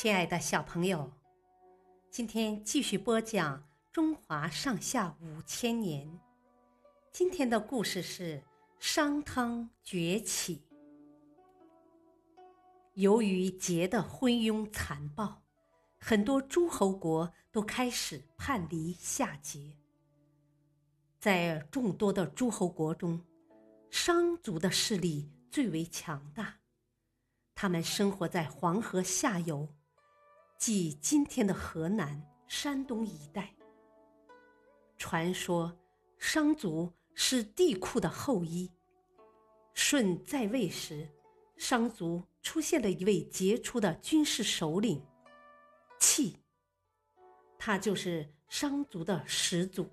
亲爱的小朋友，今天继续播讲《中华上下五千年》。今天的故事是商汤崛起。由于桀的昏庸残暴，很多诸侯国都开始叛离夏桀。在众多的诸侯国中，商族的势力最为强大。他们生活在黄河下游，即今天的河南、山东一带。传说商族是帝喾的后裔。舜在位时，商族出现了一位杰出的军事首领契，他就是商族的始祖。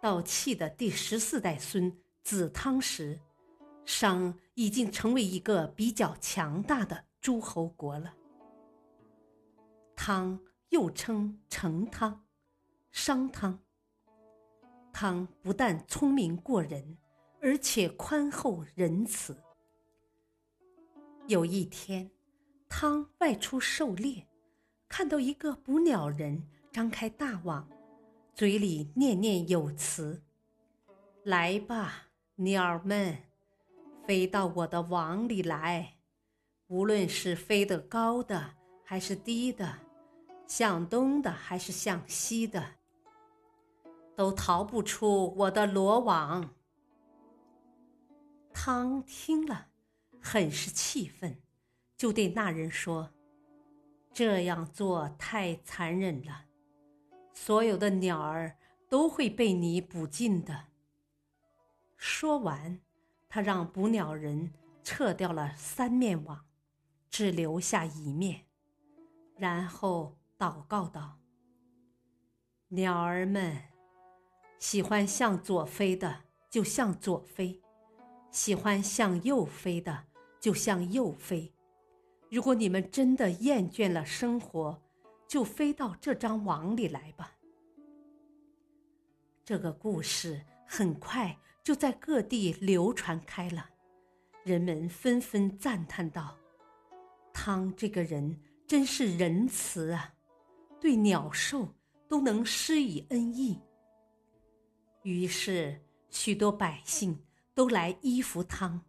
到契的第十四代孙子汤时。商已经成为一个比较强大的诸侯国了。汤又称成汤、商汤。汤不但聪明过人，而且宽厚仁慈。有一天，汤外出狩猎，看到一个捕鸟人张开大网，嘴里念念有词：“来吧，鸟儿们。”飞到我的网里来，无论是飞得高的还是低的，向东的还是向西的，都逃不出我的罗网。汤听了，很是气愤，就对那人说：“这样做太残忍了，所有的鸟儿都会被你捕尽的。”说完。他让捕鸟人撤掉了三面网，只留下一面，然后祷告道：“鸟儿们，喜欢向左飞的就向左飞，喜欢向右飞的就向右飞。如果你们真的厌倦了生活，就飞到这张网里来吧。”这个故事很快就在各地流传开了，人们纷纷赞叹道：“汤这个人真是仁慈啊，对鸟兽都能施以恩义。”于是，许多百姓都来依服汤，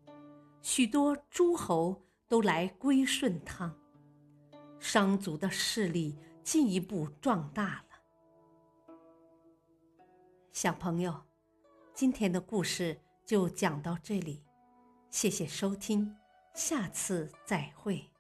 许多诸侯都来归顺汤，商族的势力进一步壮大了。小朋友，今天的故事就讲到这里，谢谢收听，下次再会。